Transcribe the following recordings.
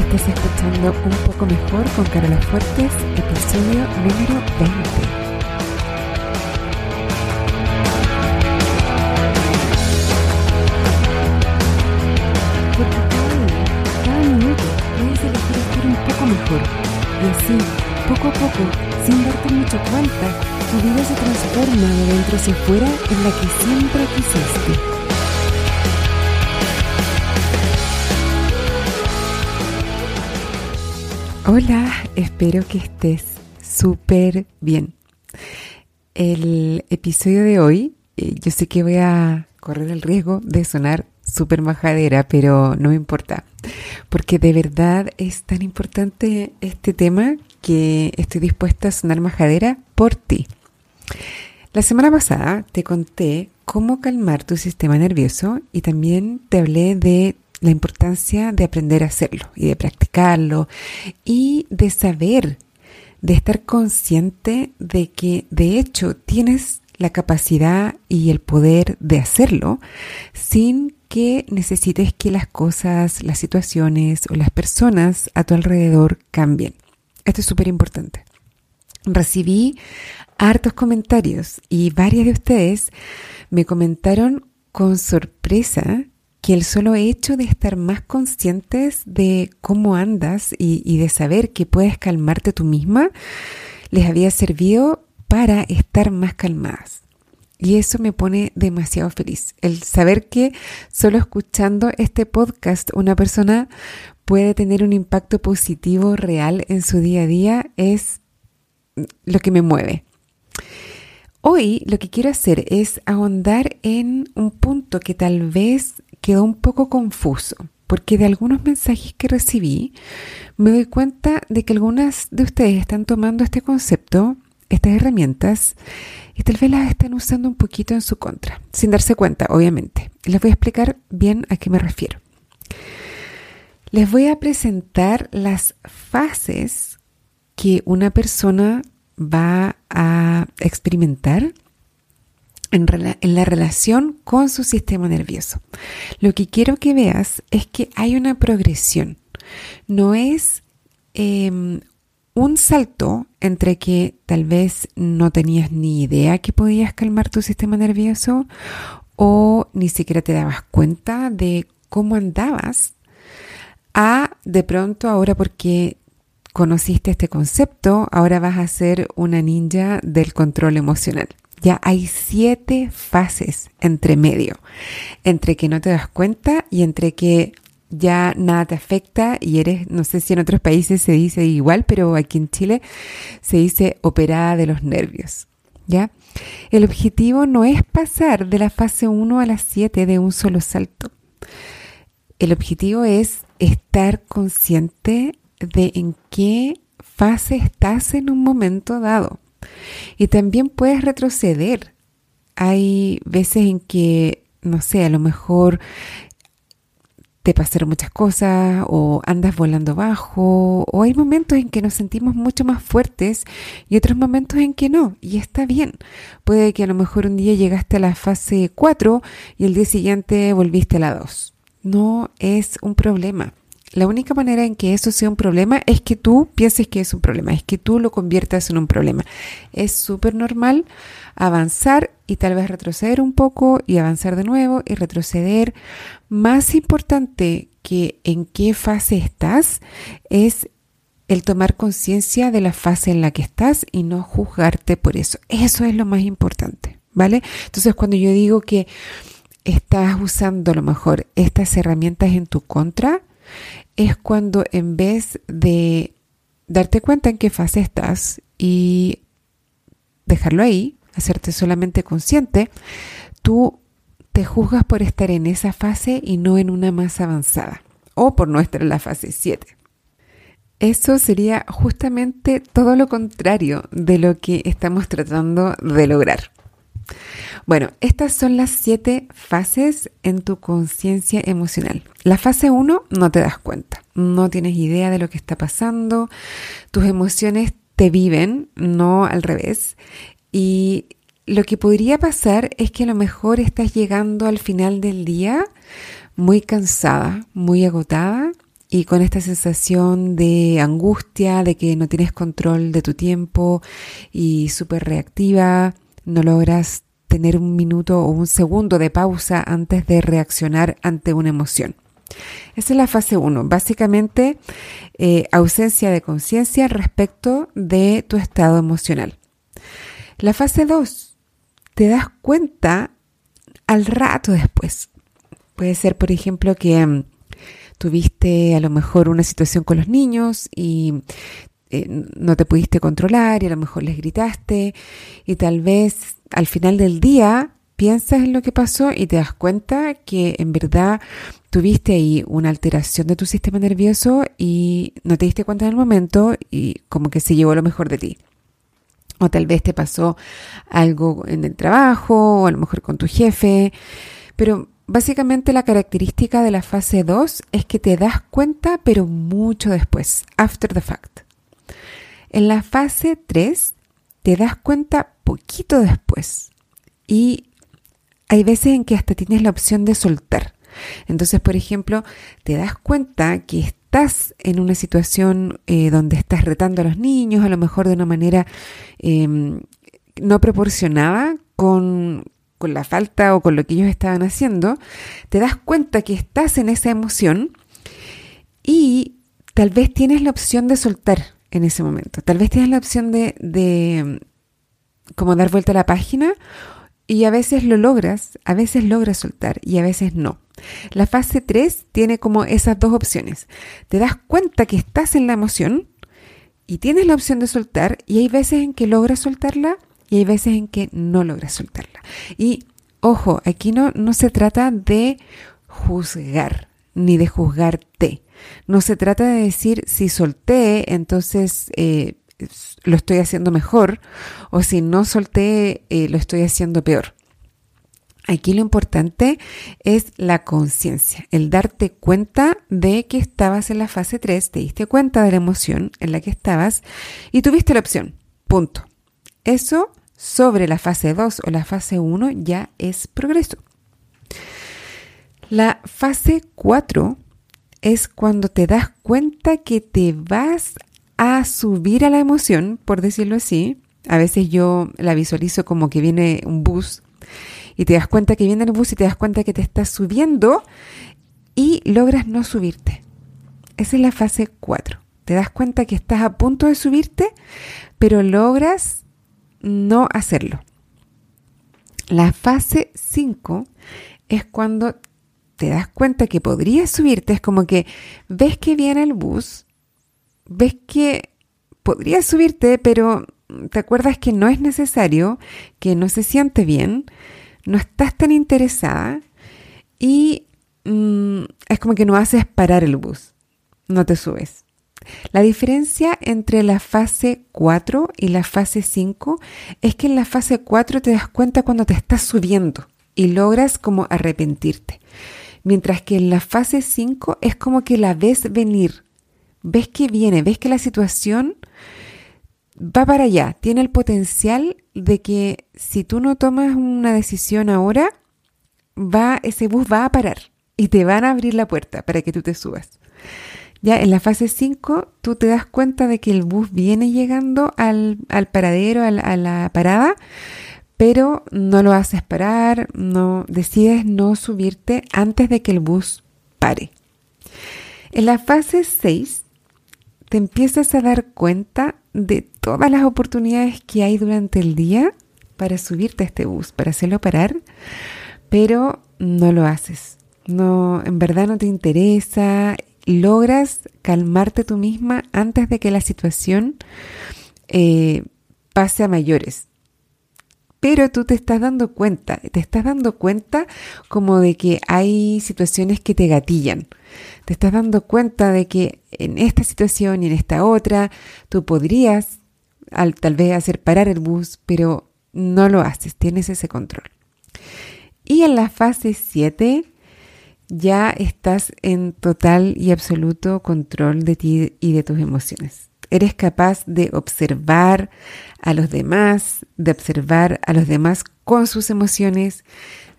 Estás escuchando Un poco mejor con Carola Fuertes, episodio número 20. Porque cada día, cada minuto, puedes elegir estar un poco mejor. Y así, poco a poco, sin darte mucho cuenta, tu vida se transforma de dentro hacia afuera en la que siempre quisiste. Hola, espero que estés súper bien. El episodio de hoy, eh, yo sé que voy a correr el riesgo de sonar súper majadera, pero no me importa, porque de verdad es tan importante este tema que estoy dispuesta a sonar majadera por ti. La semana pasada te conté cómo calmar tu sistema nervioso y también te hablé de la importancia de aprender a hacerlo y de practicarlo y de saber, de estar consciente de que de hecho tienes la capacidad y el poder de hacerlo sin que necesites que las cosas, las situaciones o las personas a tu alrededor cambien. Esto es súper importante. Recibí hartos comentarios y varias de ustedes me comentaron con sorpresa que el solo hecho de estar más conscientes de cómo andas y, de saber que puedes calmarte tú misma, les había servido para estar más calmadas. Y eso me pone demasiado feliz. El saber que solo escuchando este podcast una persona puede tener un impacto positivo real en su día a día es lo que me mueve. Hoy lo que quiero hacer es ahondar en un punto que tal vez quedó un poco confuso, porque de algunos mensajes que recibí me doy cuenta de que algunas de ustedes están tomando este concepto, estas herramientas, y tal vez las están usando un poquito en su contra, sin darse cuenta, obviamente. Les voy a explicar bien a qué me refiero. Les voy a presentar las fases que una persona va a experimentar en, la relación con su sistema nervioso. Lo que quiero que veas es que hay una progresión. No es em, un salto entre que tal vez no tenías ni idea que podías calmar tu sistema nervioso o ni siquiera te dabas cuenta de cómo andabas a de pronto ahora porque conociste este concepto, ahora vas a ser una ninja del control emocional. Ya hay siete fases entre medio, entre que no te das cuenta y entre que ya nada te afecta y eres, no sé si en otros países se dice igual, pero aquí en Chile se dice operada de los nervios. ¿Ya? El objetivo no es pasar de la fase 1 a la 7 de un solo salto. El objetivo es estar consciente de en qué fase estás en un momento dado. Y también puedes retroceder. Hay veces en que, no sé, a lo mejor te pasaron muchas cosas o andas volando bajo o hay momentos en que nos sentimos mucho más fuertes y otros momentos en que no y está bien. Puede que a lo mejor un día llegaste a la fase 4 y el día siguiente volviste a la 2. No es un problema. La única manera en que eso sea un problema es que tú pienses que es un problema, es que tú lo conviertas en un problema. Es súper normal avanzar y tal vez retroceder un poco y avanzar de nuevo y retroceder. Más importante que en qué fase estás es el tomar conciencia de la fase en la que estás y no juzgarte por eso. Eso es lo más importante, ¿vale? Entonces cuando yo digo que estás usando a lo mejor estas herramientas en tu contra, es cuando en vez de darte cuenta en qué fase estás y dejarlo ahí, hacerte solamente consciente, tú te juzgas por estar en esa fase y no en una más avanzada o por no estar en la fase 7. Eso sería justamente todo lo contrario de lo que estamos tratando de lograr. Bueno, estas son las siete fases en tu conciencia emocional. La fase 1 no te das cuenta, no tienes idea de lo que está pasando, tus emociones te viven, no al revés. Y lo que podría pasar es que a lo mejor estás llegando al final del día muy cansada, muy agotada y con esta sensación de angustia, de que no tienes control de tu tiempo y súper reactiva, no logras tener un minuto o un segundo de pausa antes de reaccionar ante una emoción. Esa es la fase 1, básicamente eh, ausencia de conciencia respecto de tu estado emocional. La fase 2, te das cuenta al rato después. Puede ser, por ejemplo, que mm, tuviste a lo mejor una situación con los niños y eh, no te pudiste controlar y a lo mejor les gritaste y tal vez al final del día piensas en lo que pasó y te das cuenta que en verdad tuviste ahí una alteración de tu sistema nervioso y no te diste cuenta en el momento y como que se llevó lo mejor de ti. O tal vez te pasó algo en el trabajo o a lo mejor con tu jefe. Pero básicamente la característica de la fase 2 es que te das cuenta pero mucho después, after the fact. En la fase 3 te das cuenta poquito después. Y hay veces en que hasta tienes la opción de soltar. Entonces, por ejemplo, te das cuenta que estás en una situación eh, donde estás retando a los niños, a lo mejor de una manera em, no proporcionada con, con la falta o con lo que ellos estaban haciendo, te das cuenta que estás en esa emoción y tal vez tienes la opción de soltar en ese momento. Tal vez tienes la opción de, de como dar vuelta a la página y a veces lo logras, a veces logras soltar y a veces no. La fase 3 tiene como esas dos opciones. Te das cuenta que estás en la emoción y tienes la opción de soltar y hay veces en que logras soltarla y hay veces en que no logras soltarla. Y ojo, aquí no, no se trata de juzgar ni de juzgarte. No se trata de decir si solté, entonces eh, lo estoy haciendo mejor o si no solté, eh, lo estoy haciendo peor. Aquí lo importante es la conciencia, el darte cuenta de que estabas en la fase 3, te diste cuenta de la emoción en la que estabas y tuviste la opción. Punto. Eso sobre la fase 2 o la fase 1 ya es progreso. La fase 4 es cuando te das cuenta que te vas a subir a la emoción, por decirlo así. A veces yo la visualizo como que viene un bus y te das cuenta que viene el bus y te das cuenta que te estás subiendo y logras no subirte. Esa es la fase 4. Te das cuenta que estás a punto de subirte, pero logras no hacerlo. La fase 5 es cuando te das cuenta que podrías subirte, es como que ves que viene el bus, ves que podrías subirte, pero te acuerdas que no es necesario, que no se siente bien, no estás tan interesada y mm, es como que no haces parar el bus, no te subes. La diferencia entre la fase 4 y la fase 5 es que en la fase 4 te das cuenta cuando te estás subiendo y logras como arrepentirte. Mientras que en la fase 5 es como que la ves venir, ves que viene, ves que la situación va para allá, tiene el potencial de que si tú no tomas una decisión ahora, va, ese bus va a parar y te van a abrir la puerta para que tú te subas. Ya en la fase 5 tú te das cuenta de que el bus viene llegando al, paradero, a la parada, pero no lo haces parar, no decides no subirte antes de que el bus pare. En la fase 6 te empiezas a dar cuenta de todas las oportunidades que hay durante el día para subirte a este bus, para hacerlo parar, pero no lo haces. No, en verdad no te interesa, logras calmarte tú misma antes de que la situación eh, pase a mayores pero tú te estás dando cuenta, te estás dando cuenta como de que hay situaciones que te gatillan. Te estás dando cuenta de que en esta situación y en esta otra tú podrías al, tal vez hacer parar el bus, pero no lo haces, tienes ese control. Y en la fase 7 ya estás en total y absoluto control de ti y de tus emociones. Eres capaz de observar a los demás, de observar a los demás con sus emociones,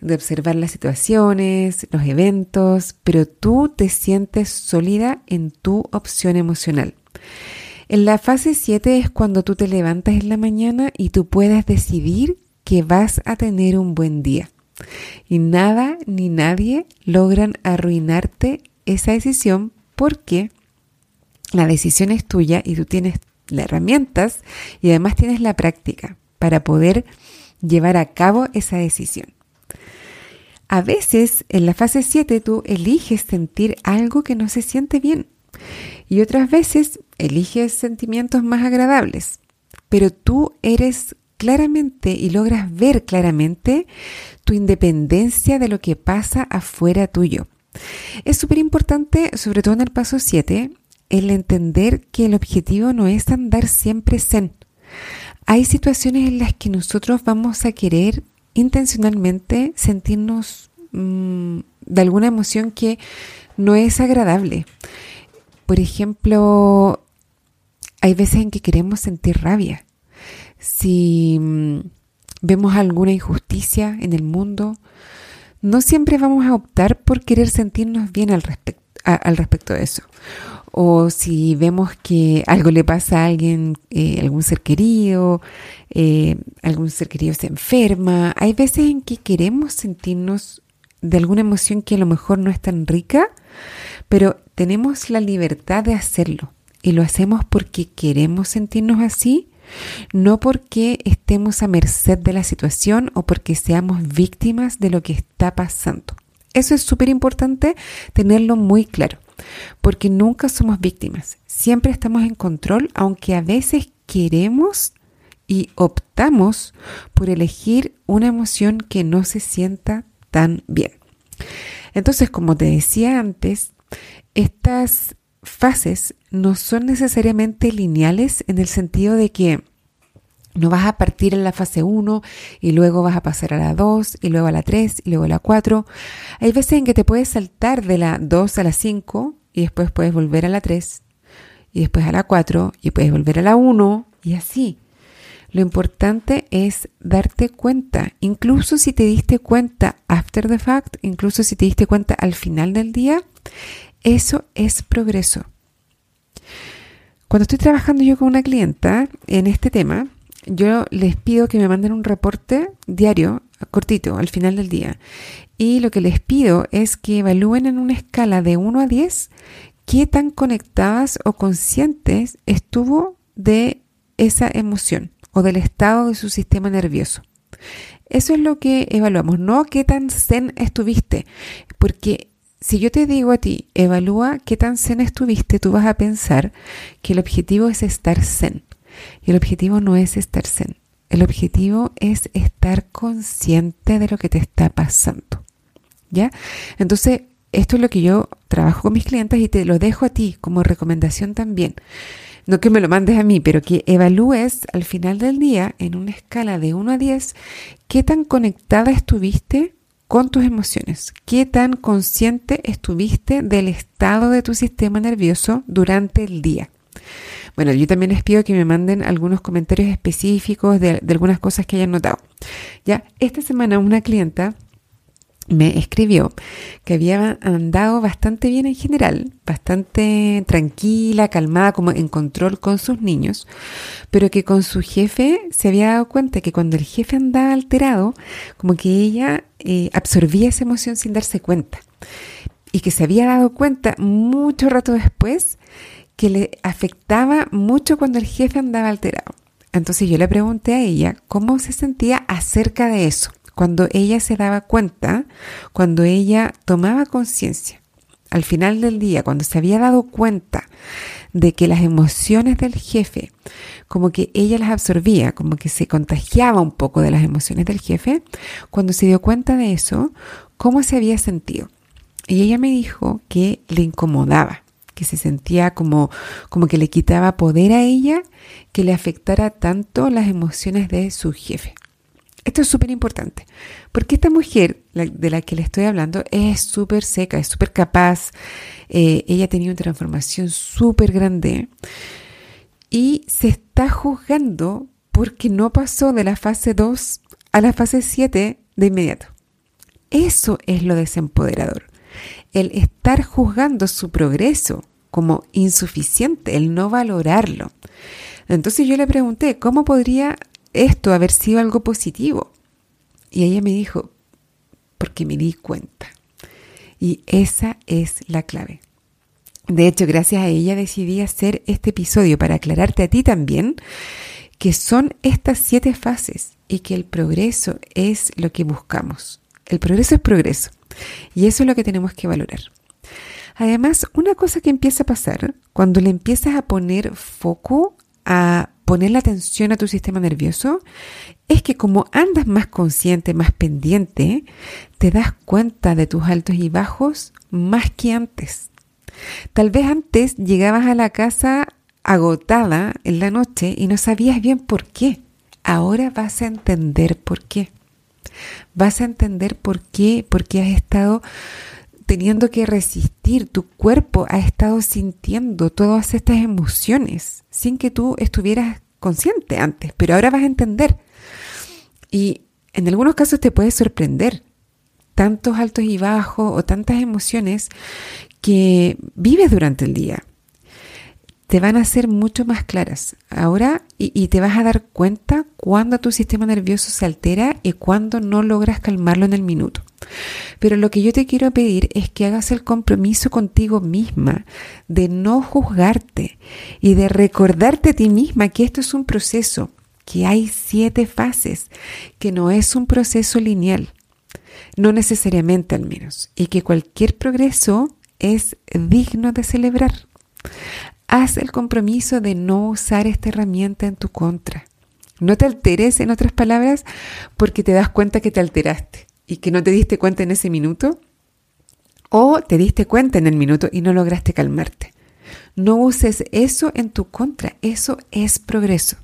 de observar las situaciones, los eventos, pero tú te sientes sólida en tu opción emocional. En la fase 7 es cuando tú te levantas en la mañana y tú puedes decidir que vas a tener un buen día. Y nada ni nadie logran arruinarte esa decisión porque la decisión es tuya y tú tienes las herramientas y además tienes la práctica para poder llevar a cabo esa decisión. A veces en la fase 7 tú eliges sentir algo que no se siente bien y otras veces eliges sentimientos más agradables, pero tú eres claramente y logras ver claramente tu independencia de lo que pasa afuera tuyo. Es súper importante, sobre todo en el paso 7, el entender que el objetivo no es andar siempre zen. Hay situaciones en las que nosotros vamos a querer intencionalmente sentirnos mm, de alguna emoción que no es agradable. Por ejemplo, hay veces en que queremos sentir rabia. Si mm, vemos alguna injusticia en el mundo, no siempre vamos a optar por querer sentirnos bien al, al respecto de eso. O si vemos que algo le pasa a alguien, eh, algún ser querido, eh, algún ser querido se enferma, hay veces en que queremos sentirnos de alguna emoción que a lo mejor no es tan rica, pero tenemos la libertad de hacerlo y lo hacemos porque queremos sentirnos así, no porque estemos a merced de la situación o porque seamos víctimas de lo que está pasando. Eso es súper importante tenerlo muy claro, porque nunca somos víctimas, siempre estamos en control, aunque a veces queremos y optamos por elegir una emoción que no se sienta tan bien. Entonces, como te decía antes, estas fases no son necesariamente lineales en el sentido de que no vas a partir en la fase 1 y luego vas a pasar a la 2 y luego a la 3 y luego a la 4. Hay veces en que te puedes saltar de la 2 a la 5 y después puedes volver a la 3 y después a la 4 y puedes volver a la 1 y así. Lo importante es darte cuenta, incluso si te diste cuenta after the fact, incluso si te diste cuenta al final del día, eso es progreso. Cuando estoy trabajando yo con una clienta en este tema, yo les pido que me manden un reporte diario, cortito, al final del día. Y lo que les pido es que evalúen en una escala de 1 a 10 qué tan conectadas o conscientes estuvo de esa emoción o del estado de su sistema nervioso. Eso es lo que evaluamos, no qué tan zen estuviste, porque si yo te digo a ti, evalúa qué tan zen estuviste, tú vas a pensar que el objetivo es estar zen. Y el objetivo no es estar zen. El objetivo es estar consciente de lo que te está pasando. ¿Ya? Entonces, esto es lo que yo trabajo con mis clientes y te lo dejo a ti como recomendación también. No que me lo mandes a mí, pero que evalúes al final del día, en una escala de 1 a 10, qué tan conectada estuviste con tus emociones. ¿Qué tan consciente estuviste del estado de tu sistema nervioso durante el día? Bueno, yo también les pido que me manden algunos comentarios específicos de, de algunas cosas que hayan notado. Ya, esta semana una clienta me escribió que había andado bastante bien en general, bastante tranquila, calmada, como en control con sus niños, pero que con su jefe se había dado cuenta que cuando el jefe andaba alterado, como que ella eh, absorbía esa emoción sin darse cuenta. Y que se había dado cuenta mucho rato después que le afectaba mucho cuando el jefe andaba alterado. Entonces yo le pregunté a ella cómo se sentía acerca de eso cuando ella se daba cuenta, cuando ella tomaba conciencia, al final del día, cuando se había dado cuenta de que las emociones del jefe, como que ella las absorbía, como que se contagiaba un poco de las emociones del jefe, cuando se dio cuenta de eso, ¿cómo se había sentido? Y ella me dijo que le incomodaba, que se sentía como, como que le quitaba poder a ella que le afectara tanto las emociones de su jefe. Esto es súper importante, porque esta mujer de la que le estoy hablando es súper seca, es súper capaz, eh, ella tenía una transformación súper grande y se está juzgando porque no pasó de la fase 2 a la fase 7 de inmediato. Eso es lo desempoderador. El estar juzgando su progreso como insuficiente, el no valorarlo. Entonces yo le pregunté, ¿cómo podría esto haber sido algo positivo? Y ella me dijo, porque me di cuenta. Y esa es la clave. De hecho, gracias a ella decidí hacer este episodio para aclararte a ti también que son estas siete fases y que el progreso es lo que buscamos. El progreso es progreso y eso es lo que tenemos que valorar. Además, una cosa que empieza a pasar cuando le empiezas a poner foco, a poner la atención a tu sistema nervioso, es que como andas más consciente, más pendiente, te das cuenta de tus altos y bajos más que antes. Tal vez antes llegabas a la casa agotada en la noche y no sabías bien por qué. Ahora vas a entender por qué. Vas a entender por qué, porque has estado teniendo que resistir, tu cuerpo ha estado sintiendo todas estas emociones sin que tú estuvieras consciente antes, pero ahora vas a entender. Y en algunos casos te puede sorprender tantos altos y bajos o tantas emociones que vives durante el día te van a ser mucho más claras ahora y, te vas a dar cuenta cuando tu sistema nervioso se altera y cuando no logras calmarlo en el minuto. Pero lo que yo te quiero pedir es que hagas el compromiso contigo misma de no juzgarte y de recordarte a ti misma que esto es un proceso, que hay siete fases, que no es un proceso lineal, no necesariamente al menos, y que cualquier progreso es digno de celebrar haz el compromiso de no usar esta herramienta en tu contra. No te alteres, en otras palabras, porque te das cuenta que te alteraste y que no te diste cuenta en ese minuto. O te diste cuenta en el minuto y no lograste calmarte. No uses eso en tu contra. Eso es progreso.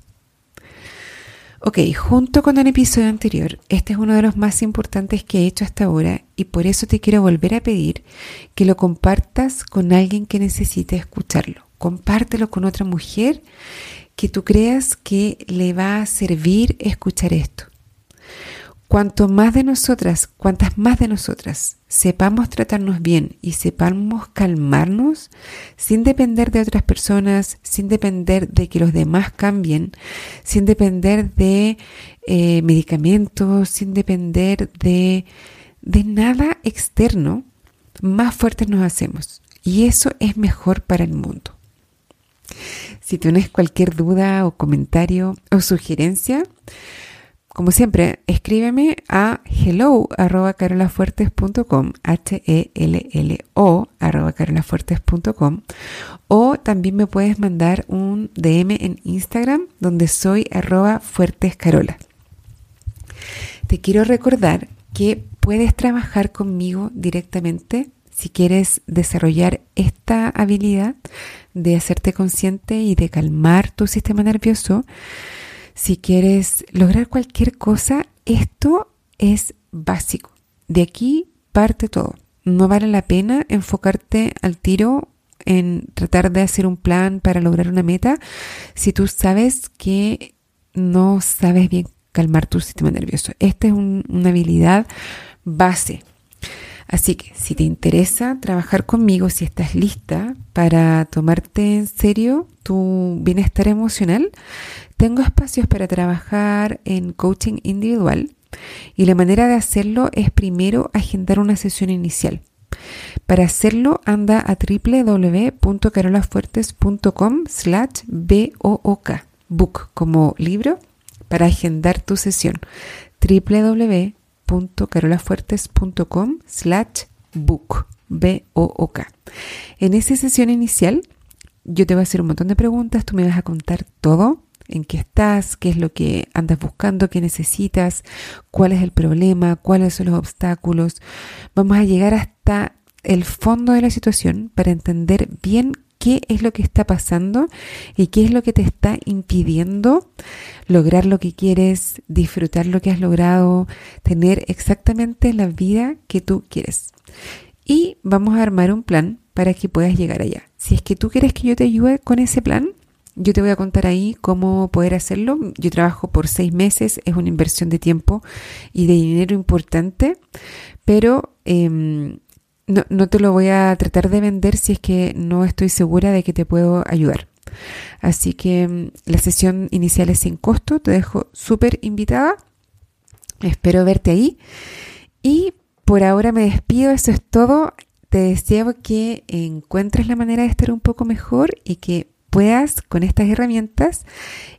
Ok, junto con el episodio anterior, este es uno de los más importantes que he hecho hasta ahora y por eso te quiero volver a pedir que lo compartas con alguien que necesite escucharlo compártelo con otra mujer que tú creas que le va a servir escuchar esto. Cuanto más de nosotras, cuantas más de nosotras sepamos tratarnos bien y sepamos calmarnos sin depender de otras personas, sin depender de que los demás cambien, sin depender de eh, medicamentos, sin depender de, de nada externo, más fuertes nos hacemos. Y eso es mejor para el mundo. Si tienes cualquier duda o comentario o sugerencia, como siempre, escríbeme a hello arroba carolafuertes.com, H-E-L-L-O carolafuertes.com o también me puedes mandar un DM en Instagram donde soy arroba fuertescarola. Te quiero recordar que puedes trabajar conmigo directamente si quieres desarrollar esta habilidad de hacerte consciente y de calmar tu sistema nervioso, si quieres lograr cualquier cosa, esto es básico. De aquí parte todo. No vale la pena enfocarte al tiro en tratar de hacer un plan para lograr una meta si tú sabes que no sabes bien calmar tu sistema nervioso. Esta es una habilidad base Así que si te interesa trabajar conmigo, si estás lista para tomarte en serio tu bienestar emocional, tengo espacios para trabajar en coaching individual y la manera de hacerlo es primero agendar una sesión inicial. Para hacerlo, anda a www.carolafuertes.com slash book, como libro, para agendar tu sesión. www www.carolafuertes.com slash book. En esa sesión inicial, yo te voy a hacer un montón de preguntas, tú me vas a contar todo, en qué estás, qué es lo que andas buscando, qué necesitas, cuál es el problema, cuáles son los obstáculos. Vamos a llegar hasta el fondo de la situación para entender bien qué es lo que está pasando y qué es lo que te está impidiendo lograr lo que quieres, disfrutar lo que has logrado, tener exactamente la vida que tú quieres. Y vamos a armar un plan para que puedas llegar allá. Si es que tú quieres que yo te ayude con ese plan, yo te voy a contar ahí cómo poder hacerlo. Yo trabajo por seis meses, es una inversión de tiempo y de dinero importante, pero em, no, no te lo voy a tratar de vender si es que no estoy segura de que te puedo ayudar. Así que em, la sesión inicial es sin costo, te dejo súper invitada. Espero verte ahí. Y por ahora me despido, eso es todo. Te deseo que encuentres la manera de estar un poco mejor y que puedas con estas herramientas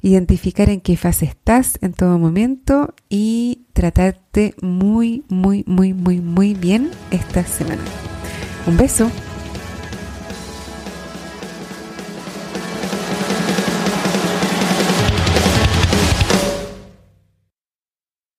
identificar en qué fase estás en todo momento y tratarte muy, muy, muy, muy, muy bien esta semana. Un beso.